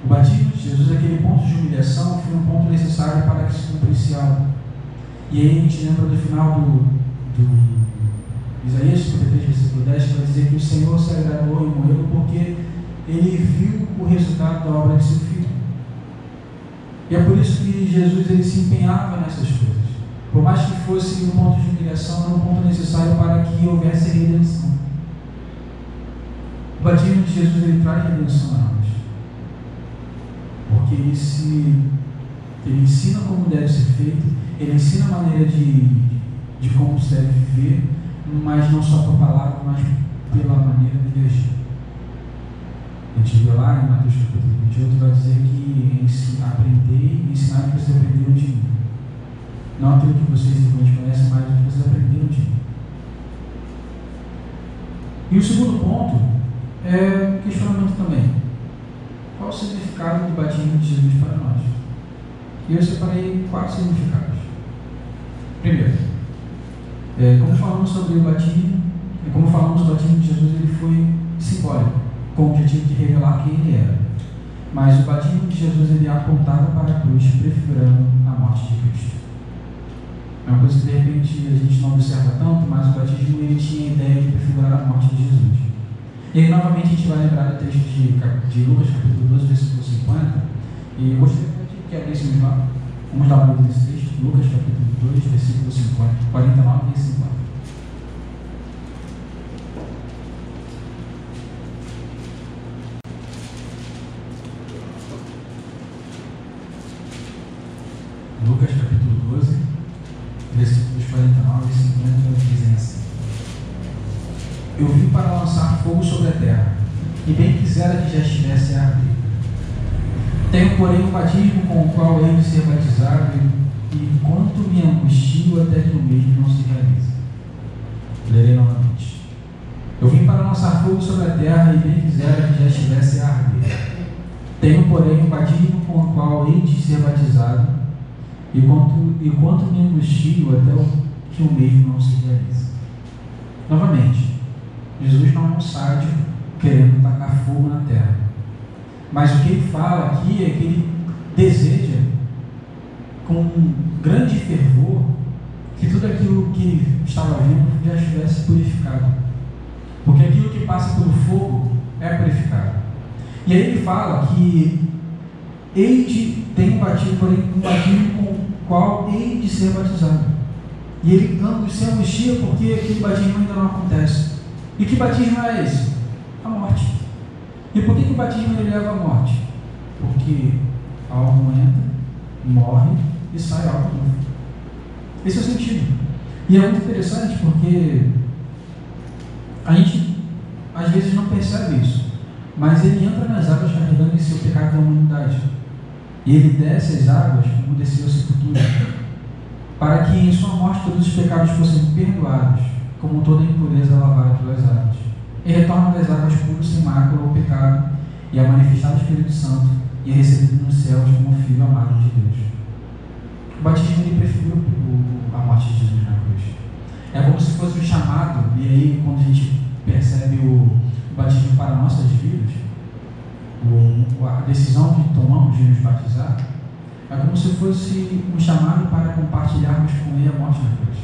o batismo de Jesus, aquele ponto de humilhação, foi um ponto necessário para que se cumprisse algo. E aí a gente lembra do final do, do Isaías 53, versículo 10, que vai dizer que o Senhor se agradou e morreu porque ele viu o resultado da obra de seu filho. E é por isso que Jesus ele se empenhava nessas coisas. Por mais que fosse um ponto de humilhação, era um ponto necessário para que houvesse redenção. O batismo de Jesus ele traz redenção a nós. Porque ele, se, ele ensina como deve ser feito, ele ensina a maneira de, de como se deve viver, mas não só por palavra, mas pela maneira de agir. A gente viu lá em Mateus capítulo 28, vai dizer que aprender e ensinar que vocês aprenderam de mim. Não aquilo que vocês simplesmente conhecem, mas o que vocês aprenderam de mim. E o segundo ponto é questionamento também. Qual o significado do batismo de Jesus para nós? E eu separei quatro significados. Primeiro, é, como falamos sobre o batismo, é, como falamos, o batismo de Jesus ele foi simbólico com o objetivo de revelar quem ele era. Mas o batismo de Jesus ele apontava para a cruz, prefigurando a morte de Cristo. É uma coisa que de repente a gente não observa tanto, mas o batismo ele tinha a ideia de prefigurar a morte de Jesus. E aí novamente a gente vai lembrar do texto de, de Lucas capítulo 12, versículo 50. E eu gostaria que abrissemos lá. Vamos dar uma nesse texto, Lucas capítulo 2, versículo 50, 49 e 50. Lucas capítulo 12, versículos 49 e 50 dizem assim: Eu vim para lançar fogo sobre a terra, e bem quisera que já estivesse a arder. Tenho, porém, um batismo com o qual hei de ser batizado, e quanto me angustio até que o mesmo não se realize. Lerei novamente. Eu vim para lançar fogo sobre a terra, e bem quisera que já estivesse a arder. Tenho, porém, um batismo com o qual hei de ser batizado, e quanto, e quanto me angustio até que o mesmo não se realize. Novamente, Jesus não é um querendo tacar fogo na terra. Mas o que ele fala aqui é que ele deseja, com um grande fervor, que tudo aquilo que ele estava vendo já estivesse purificado. Porque aquilo que passa pelo fogo é purificado. E aí ele fala que Eide tem um batismo, porém um batismo com o qual hei de ser batizado. E ele se angustia porque aquele batismo ainda não acontece. E que batismo é esse? A morte. E por que, que o batismo ele leva à morte? Porque algo entra, morre e sai algo novo. Esse é o sentido. E é muito interessante porque a gente às vezes não percebe isso. Mas ele entra nas águas carregando em o pecado da humanidade. E ele desce as águas, como desceu a sepultura, para que em sua morte todos os pecados fossem perdoados, como toda impureza lavada pelas águas. E retorna das águas puras sem mácula ou pecado, e a manifestar o Espírito Santo, e é recebido nos céus como filho amado de Deus. O batismo ele preferiu a morte de Jesus na cruz. É como se fosse um chamado, e aí quando a gente percebe o, batismo para nossas vidas, a decisão que tomamos de nos batizar, é como se fosse um chamado para compartilharmos com Ele a morte na cruz.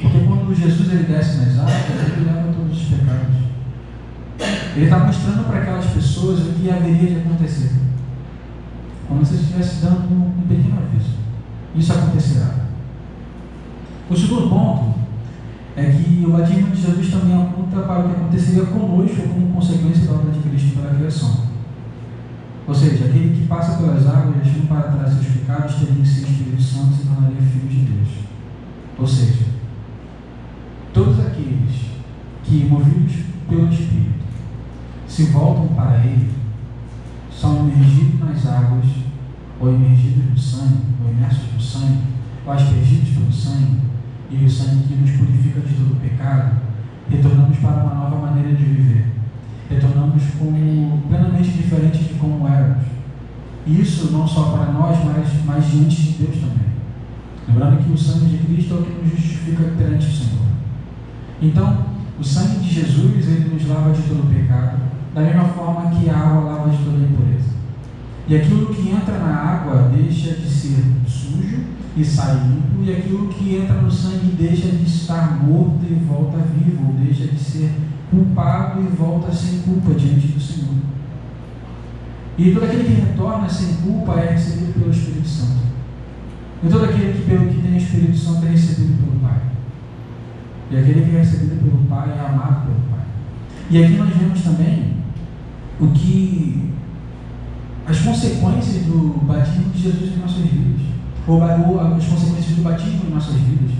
Porque quando Jesus ele desce nas águas, ele leva todos os pecados. Ele está mostrando para aquelas pessoas o que haveria de acontecer. Como se estivesse dando um pequeno aviso. Isso acontecerá. O segundo ponto é que o batismo de Jesus também aponta para o que aconteceria conosco como consequência da obra de Cristo pela criação. Ou seja, aquele que passa pelas águas, deixando para trás seus pecados, teria si o Espírito Santo e se tornaria filho de Deus. Ou seja, todos aqueles que, movidos pelo Espírito, se voltam para Ele, são imergidos nas águas, ou imergidos no sangue, ou imersos no sangue, ou aspergidos pelo sangue, e o sangue que nos purifica de todo pecado, retornamos para uma nova maneira de viver. Retornamos como plenamente diferente de como éramos. Isso não só para nós, mas, mas diante de Deus também. Lembrando que o sangue de Cristo é o que nos justifica perante o Senhor. Então, o sangue de Jesus, ele nos lava de todo pecado, da mesma forma que a água lava de toda impureza. E aquilo que entra na água deixa de ser sujo e sai limpo, e aquilo que entra no sangue deixa de estar morto e volta vivo, ou deixa de ser culpado e volta sem culpa diante do Senhor. E todo aquele que retorna sem culpa é recebido pelo Espírito Santo. E todo aquele que, pelo que tem o Espírito Santo é recebido pelo Pai. E aquele que é recebido pelo Pai é amado pelo Pai. E aqui nós vemos também o que as consequências do batismo de Jesus em nossas vidas ou, as consequências do batismo em nossas vidas,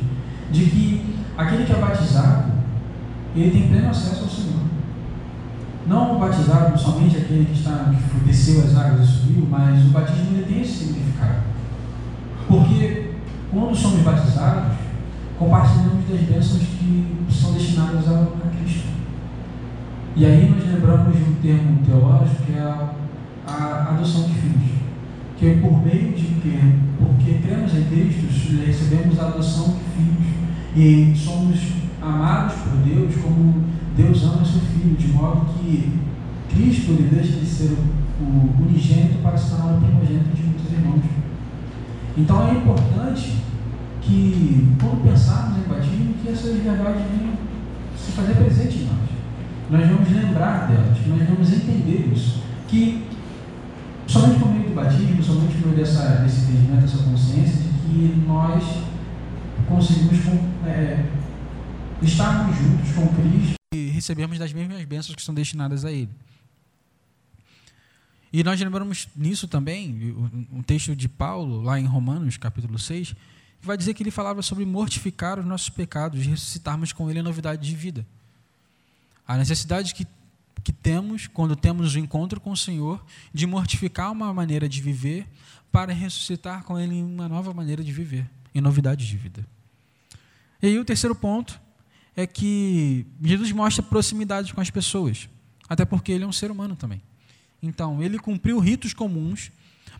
de que aquele que é batizado, ele tem pleno acesso ao Senhor. Não o batizado somente aquele que, está, que desceu as águas e subiu, mas o batismo ele tem esse significado. Porque quando somos batizados, compartilhamos das bênçãos que são destinadas a, Cristo. E aí nós lembramos de um termo teológico que é a, a adoção de filhos que por meio de que, porque cremos em Cristo, recebemos a adoção de filhos e somos amados por Deus como Deus ama seu filho, de modo que Cristo ele deixa de ser o unigênito para se tornar o primogênito de muitos irmãos. Então é importante que, quando pensarmos em batismo, que essas verdades se fazer presente em nós. Nós vamos lembrar delas, nós vamos entender isso. Que somente por meio do batismo, somente por meio dessa, desse entendimento, dessa consciência, de que nós conseguimos é, estarmos juntos com Cristo e recebemos das mesmas bênçãos que são destinadas a Ele. E nós lembramos nisso também, um texto de Paulo, lá em Romanos, capítulo 6, que vai dizer que ele falava sobre mortificar os nossos pecados e ressuscitarmos com Ele a novidade de vida. A necessidade que que temos quando temos o encontro com o Senhor de mortificar uma maneira de viver para ressuscitar com Ele uma nova maneira de viver, em novidades de vida. E aí o terceiro ponto é que Jesus mostra proximidade com as pessoas, até porque ele é um ser humano também. Então, ele cumpriu ritos comuns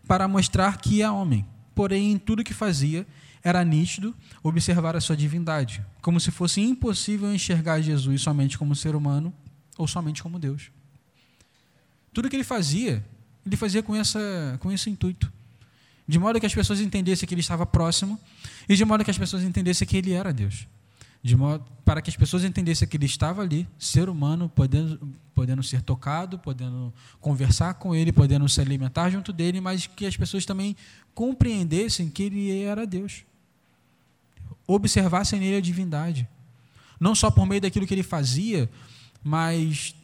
para mostrar que é homem, porém, em tudo que fazia, era nítido observar a sua divindade, como se fosse impossível enxergar Jesus somente como ser humano ou somente como Deus. Tudo que ele fazia, ele fazia com, essa, com esse intuito. De modo que as pessoas entendessem que ele estava próximo e de modo que as pessoas entendessem que ele era Deus. De modo, para que as pessoas entendessem que ele estava ali, ser humano, podendo, podendo ser tocado, podendo conversar com ele, podendo se alimentar junto dele, mas que as pessoas também compreendessem que ele era Deus. Observassem nele a divindade. Não só por meio daquilo que ele fazia, mas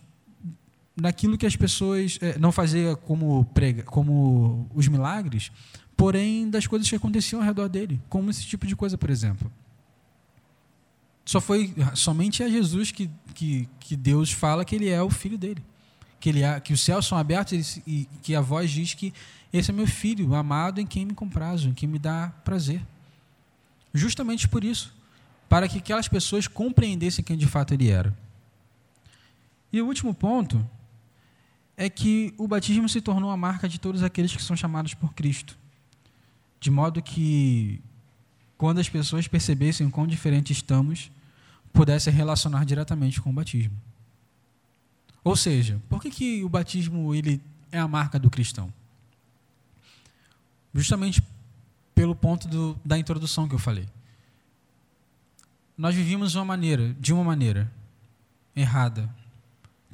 naquilo que as pessoas é, não faziam como prega, como os milagres, porém das coisas que aconteciam ao redor dele, como esse tipo de coisa, por exemplo. Só foi somente a Jesus que, que, que Deus fala que ele é o filho dele, que ele é, que os céus são abertos e que a voz diz que esse é meu filho, amado em quem me comprazo, em quem me dá prazer. Justamente por isso, para que aquelas pessoas compreendessem quem de fato ele era. E o último ponto é que o batismo se tornou a marca de todos aqueles que são chamados por Cristo. De modo que, quando as pessoas percebessem quão diferentes estamos, pudessem relacionar diretamente com o batismo. Ou seja, por que, que o batismo ele é a marca do cristão? Justamente pelo ponto do, da introdução que eu falei. Nós vivíamos de uma maneira, de uma maneira errada.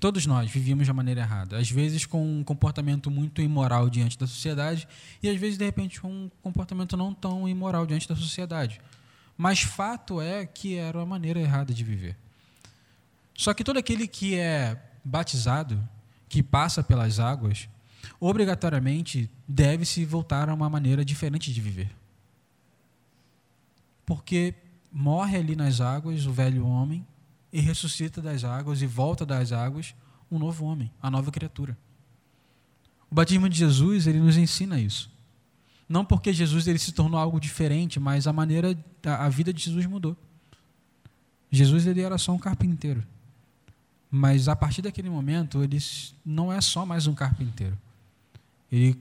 Todos nós vivíamos de maneira errada. Às vezes com um comportamento muito imoral diante da sociedade e às vezes de repente com um comportamento não tão imoral diante da sociedade. Mas fato é que era uma maneira errada de viver. Só que todo aquele que é batizado, que passa pelas águas, obrigatoriamente deve se voltar a uma maneira diferente de viver. Porque morre ali nas águas o velho homem e ressuscita das águas e volta das águas um novo homem, a nova criatura. O batismo de Jesus, ele nos ensina isso. Não porque Jesus ele se tornou algo diferente, mas a maneira, a, vida de Jesus mudou. Jesus ele era só um carpinteiro. Mas a partir daquele momento, ele não é só mais um carpinteiro. Ele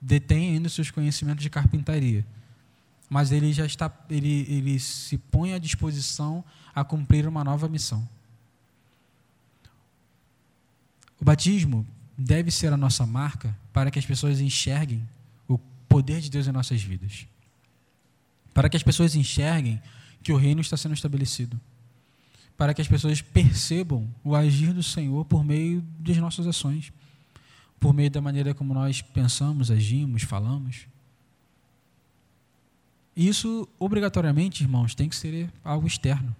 detém ainda seus conhecimentos de carpintaria. Mas ele já está, ele, ele se põe à disposição a cumprir uma nova missão. O batismo deve ser a nossa marca para que as pessoas enxerguem o poder de Deus em nossas vidas. Para que as pessoas enxerguem que o reino está sendo estabelecido para que as pessoas percebam o agir do Senhor por meio das nossas ações, por meio da maneira como nós pensamos, agimos, falamos. E isso, obrigatoriamente, irmãos, tem que ser algo externo.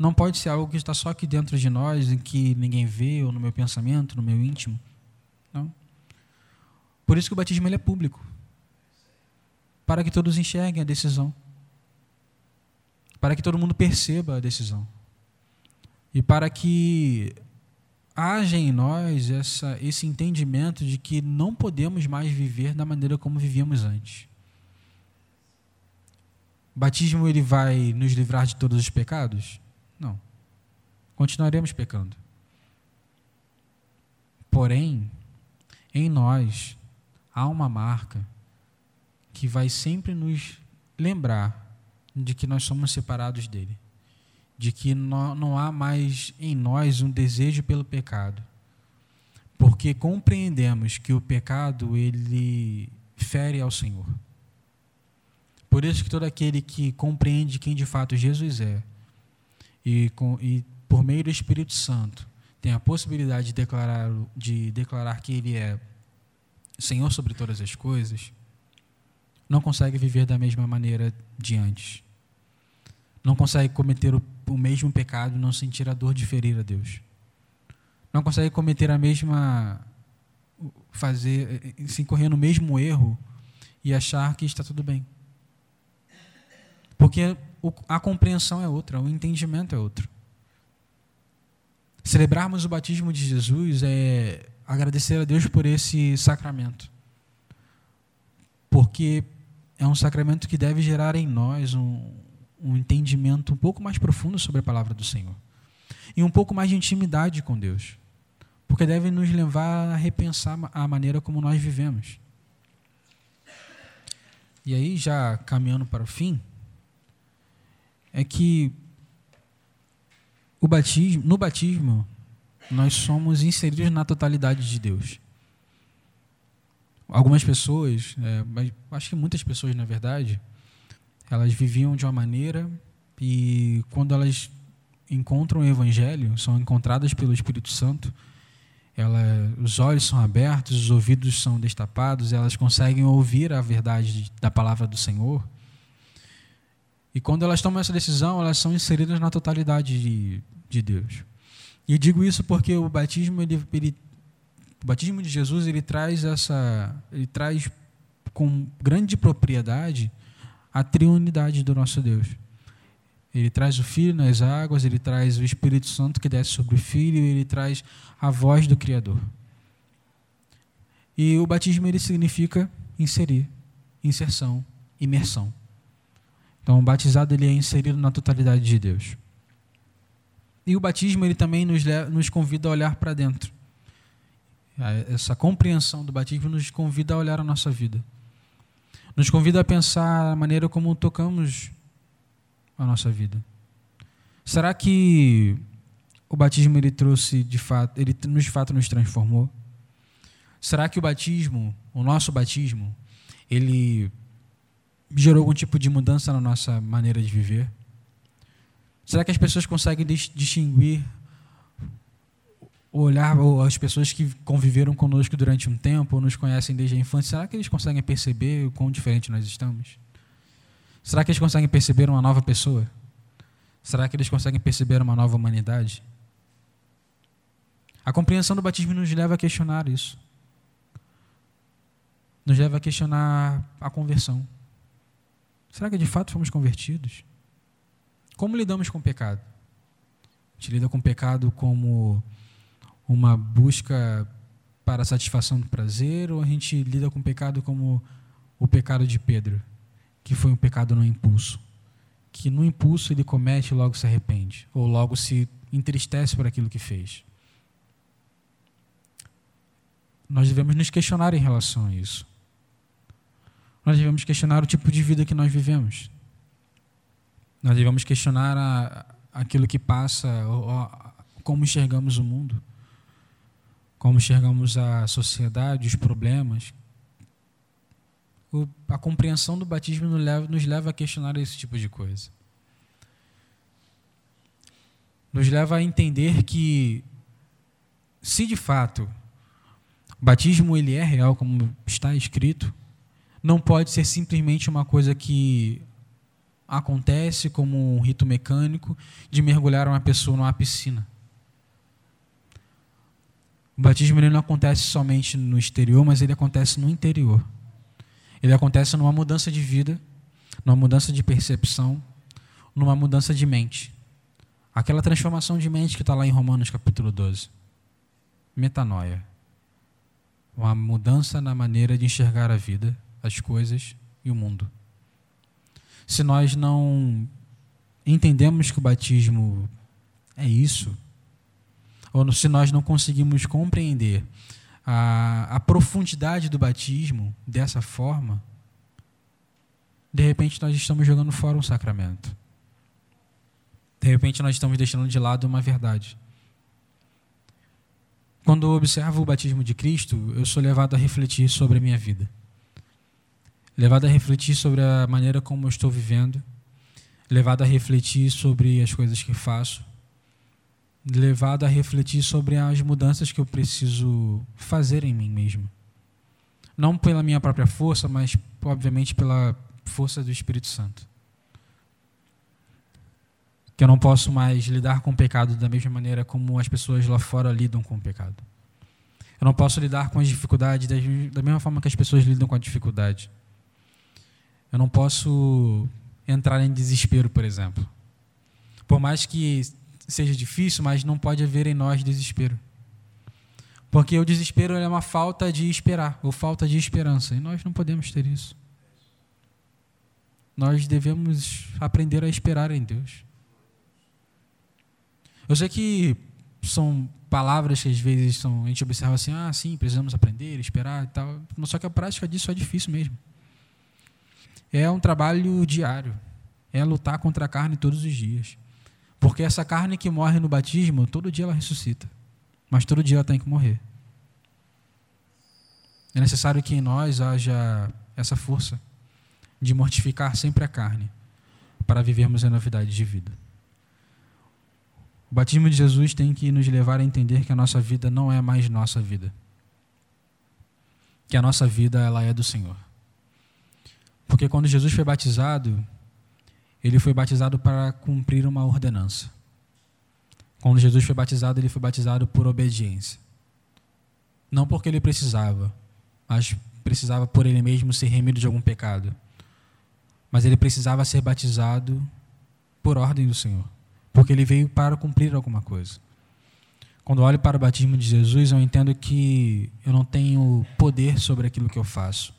Não pode ser algo que está só aqui dentro de nós, em que ninguém vê, ou no meu pensamento, no meu íntimo. Não. Por isso que o batismo ele é público. Para que todos enxerguem a decisão. Para que todo mundo perceba a decisão e para que haja em nós essa, esse entendimento de que não podemos mais viver da maneira como vivíamos antes. O batismo ele vai nos livrar de todos os pecados? Não. Continuaremos pecando. Porém, em nós há uma marca que vai sempre nos lembrar de que nós somos separados dele de que não, há mais em nós um desejo pelo pecado. Porque compreendemos que o pecado ele fere ao Senhor. Por isso que todo aquele que compreende quem de fato Jesus é e, com, e por meio do Espírito Santo tem a possibilidade de declarar, de declarar que Ele é Senhor sobre todas as coisas, não consegue viver da mesma maneira de antes. Não consegue cometer o o mesmo pecado não sentir a dor de ferir a Deus. Não consegue cometer a mesma fazer se incorrer no mesmo erro e achar que está tudo bem. Porque a compreensão é outra, o entendimento é outro. Celebrarmos o batismo de Jesus é agradecer a Deus por esse sacramento. Porque é um sacramento que deve gerar em nós um, um entendimento um pouco mais profundo sobre a palavra do Senhor. E um pouco mais de intimidade com Deus. Porque deve nos levar a repensar a maneira como nós vivemos. E aí, já caminhando para o fim, é que o batismo, no batismo nós somos inseridos na totalidade de Deus. Algumas pessoas, é, mas acho que muitas pessoas, na verdade, elas viviam de uma maneira e quando elas encontram o Evangelho, são encontradas pelo Espírito Santo, ela, os olhos são abertos, os ouvidos são destapados, elas conseguem ouvir a verdade da palavra do Senhor. E quando elas tomam essa decisão, elas são inseridas na totalidade de, de Deus. E digo isso porque o batismo, ele, ele, o batismo de Jesus, ele traz essa, ele traz com grande propriedade a triunidade do nosso Deus. Ele traz o Filho nas águas, ele traz o Espírito Santo que desce sobre o Filho, ele traz a voz do Criador. E o batismo ele significa inserir, inserção, imersão. Então, o batizado ele é inserido na totalidade de Deus. E o batismo ele também nos, nos convida a olhar para dentro. essa compreensão do batismo nos convida a olhar a nossa vida. Nos convida a pensar a maneira como tocamos a nossa vida. Será que o batismo ele trouxe de fato, ele de fato nos transformou? Será que o batismo, o nosso batismo, ele gerou algum tipo de mudança na nossa maneira de viver? Será que as pessoas conseguem distinguir olhar ou as pessoas que conviveram conosco durante um tempo ou nos conhecem desde a infância, será que eles conseguem perceber o quão diferente nós estamos? Será que eles conseguem perceber uma nova pessoa? Será que eles conseguem perceber uma nova humanidade? A compreensão do batismo nos leva a questionar isso. Nos leva a questionar a conversão. Será que de fato fomos convertidos? Como lidamos com o pecado? A gente lida com o pecado como uma busca para a satisfação do prazer ou a gente lida com o pecado como o pecado de Pedro, que foi um pecado no impulso? Que no impulso ele comete e logo se arrepende, ou logo se entristece por aquilo que fez. Nós devemos nos questionar em relação a isso. Nós devemos questionar o tipo de vida que nós vivemos. Nós devemos questionar a, aquilo que passa, como enxergamos o mundo como enxergamos a sociedade, os problemas. O, a compreensão do batismo nos leva, nos leva a questionar esse tipo de coisa. Nos leva a entender que, se de fato o batismo ele é real, como está escrito, não pode ser simplesmente uma coisa que acontece como um rito mecânico de mergulhar uma pessoa numa piscina. O batismo não acontece somente no exterior, mas ele acontece no interior. Ele acontece numa mudança de vida, numa mudança de percepção, numa mudança de mente. Aquela transformação de mente que está lá em Romanos capítulo 12. Metanoia. Uma mudança na maneira de enxergar a vida, as coisas e o mundo. Se nós não entendemos que o batismo é isso, ou se nós não conseguimos compreender a, a profundidade do batismo dessa forma, de repente nós estamos jogando fora um sacramento. De repente nós estamos deixando de lado uma verdade. Quando eu observo o batismo de Cristo, eu sou levado a refletir sobre a minha vida. Levado a refletir sobre a maneira como eu estou vivendo. Levado a refletir sobre as coisas que faço levado a refletir sobre as mudanças que eu preciso fazer em mim mesmo. Não pela minha própria força, mas obviamente pela força do Espírito Santo. Que eu não posso mais lidar com o pecado da mesma maneira como as pessoas lá fora lidam com o pecado. Eu não posso lidar com as dificuldades da mesma forma que as pessoas lidam com a dificuldade. Eu não posso entrar em desespero, por exemplo. Por mais que seja difícil, mas não pode haver em nós desespero. Porque o desespero é uma falta de esperar, ou falta de esperança, e nós não podemos ter isso. Nós devemos aprender a esperar em Deus. Eu sei que são palavras que às vezes são, a gente observa assim, ah, sim, precisamos aprender, esperar e tal. Só que a prática disso é difícil mesmo. É um trabalho diário. É lutar contra a carne todos os dias. Porque essa carne que morre no batismo, todo dia ela ressuscita. Mas todo dia ela tem que morrer. É necessário que em nós haja essa força de mortificar sempre a carne para vivermos a novidade de vida. O batismo de Jesus tem que nos levar a entender que a nossa vida não é mais nossa vida. Que a nossa vida ela é do Senhor. Porque quando Jesus foi batizado, ele foi batizado para cumprir uma ordenança. Quando Jesus foi batizado, ele foi batizado por obediência. Não porque ele precisava, mas precisava por ele mesmo ser remido de algum pecado. Mas ele precisava ser batizado por ordem do Senhor, porque ele veio para cumprir alguma coisa. Quando olho para o batismo de Jesus, eu entendo que eu não tenho poder sobre aquilo que eu faço.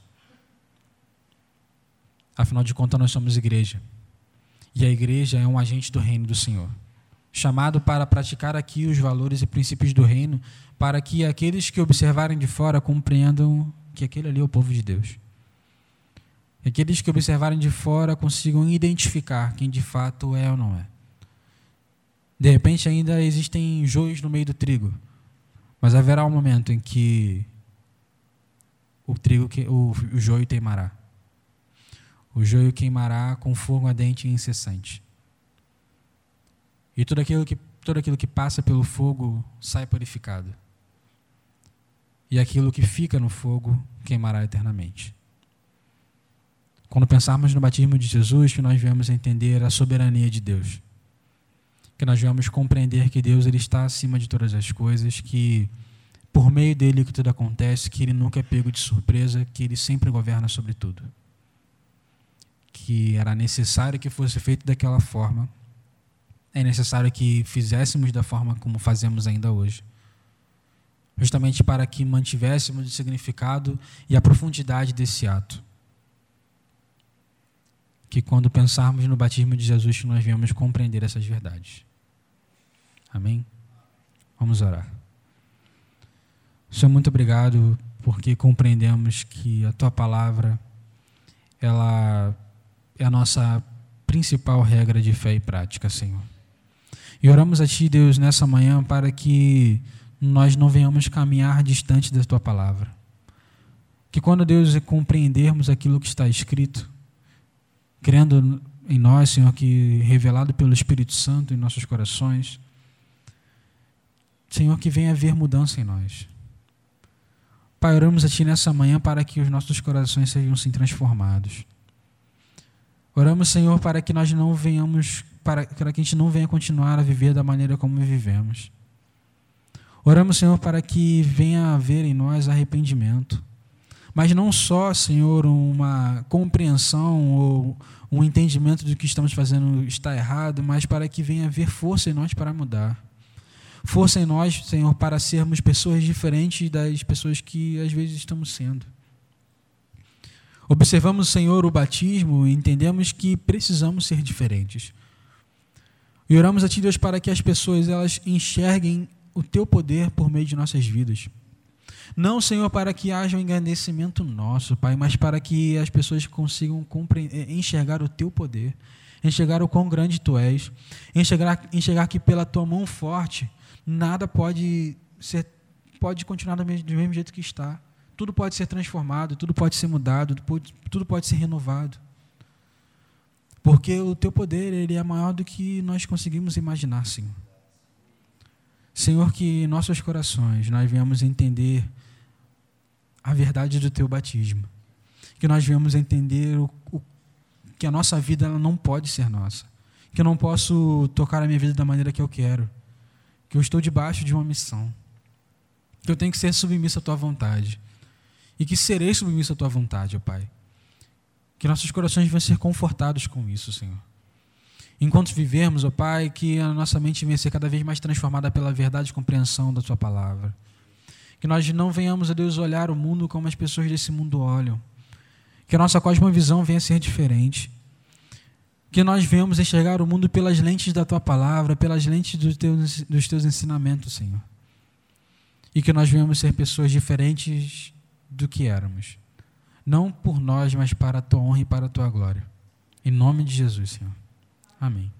Afinal de contas, nós somos igreja. E a igreja é um agente do reino do Senhor. chamado para praticar aqui os valores e princípios do reino, para que aqueles que observarem de fora compreendam que aquele ali é o povo de Deus. Aqueles que observarem de fora consigam identificar quem de fato é ou não é. De repente ainda existem joios no meio do trigo, mas haverá um momento em que o trigo, o, o joio queimará. O joio queimará com fogo ardente e incessante. E tudo aquilo que, tudo aquilo que passa pelo fogo sai purificado. E aquilo que fica no fogo queimará eternamente. Quando pensarmos no batismo de Jesus, que nós viemos entender a soberania de Deus. Que nós viemos compreender que Deus ele está acima de todas as coisas, que por meio dele que tudo acontece, que ele nunca é pego de surpresa, que ele sempre governa sobre tudo. Que era necessário que fosse feito daquela forma, é necessário que fizéssemos da forma como fazemos ainda hoje. Justamente para que mantivéssemos o significado e a profundidade desse ato que quando pensarmos no batismo de Jesus, nós venhamos compreender essas verdades. Amém? Vamos orar. Senhor, muito obrigado porque compreendemos que a tua palavra ela é a nossa principal regra de fé e prática, Senhor. E oramos a Ti, Deus, nessa manhã para que nós não venhamos caminhar distante da Tua palavra. Que quando, Deus, compreendermos aquilo que está escrito, crendo em nós, Senhor, que revelado pelo Espírito Santo em nossos corações, Senhor, que venha haver mudança em nós. Pai, oramos a Ti nessa manhã para que os nossos corações sejam sim transformados. Oramos, Senhor, para que nós não venhamos, para, para que a gente não venha continuar a viver da maneira como vivemos. Oramos, Senhor, para que venha haver em nós arrependimento mas não só, Senhor, uma compreensão ou um entendimento do que estamos fazendo está errado, mas para que venha haver força em nós para mudar. Força em nós, Senhor, para sermos pessoas diferentes das pessoas que às vezes estamos sendo. Observamos, Senhor, o batismo e entendemos que precisamos ser diferentes. E oramos a Ti, Deus, para que as pessoas elas enxerguem o Teu poder por meio de nossas vidas. Não, Senhor, para que haja um engrandecimento nosso, Pai, mas para que as pessoas consigam eh, enxergar o teu poder, enxergar o quão grande tu és, enxergar, enxergar que pela tua mão forte nada pode ser pode continuar do mesmo, do mesmo jeito que está. Tudo pode ser transformado, tudo pode ser mudado, tudo pode ser renovado. Porque o teu poder ele é maior do que nós conseguimos imaginar, Senhor. Senhor, que em nossos corações nós venhamos entender a verdade do teu batismo. Que nós venhamos entender o, o, que a nossa vida ela não pode ser nossa. Que eu não posso tocar a minha vida da maneira que eu quero. Que eu estou debaixo de uma missão. Que eu tenho que ser submisso à tua vontade. E que serei submisso à tua vontade, ó Pai. Que nossos corações venham ser confortados com isso, Senhor. Enquanto vivermos, ó Pai, que a nossa mente venha ser cada vez mais transformada pela verdade e compreensão da Tua palavra. Que nós não venhamos, a Deus, olhar o mundo como as pessoas desse mundo olham. Que a nossa cosmovisão venha a ser diferente. Que nós venhamos enxergar o mundo pelas lentes da Tua palavra, pelas lentes dos Teus, ensinamentos, Senhor. E que nós venhamos ser pessoas diferentes do que éramos. Não por nós, mas para a Tua honra e para a Tua glória. Em nome de Jesus, Senhor. Amém.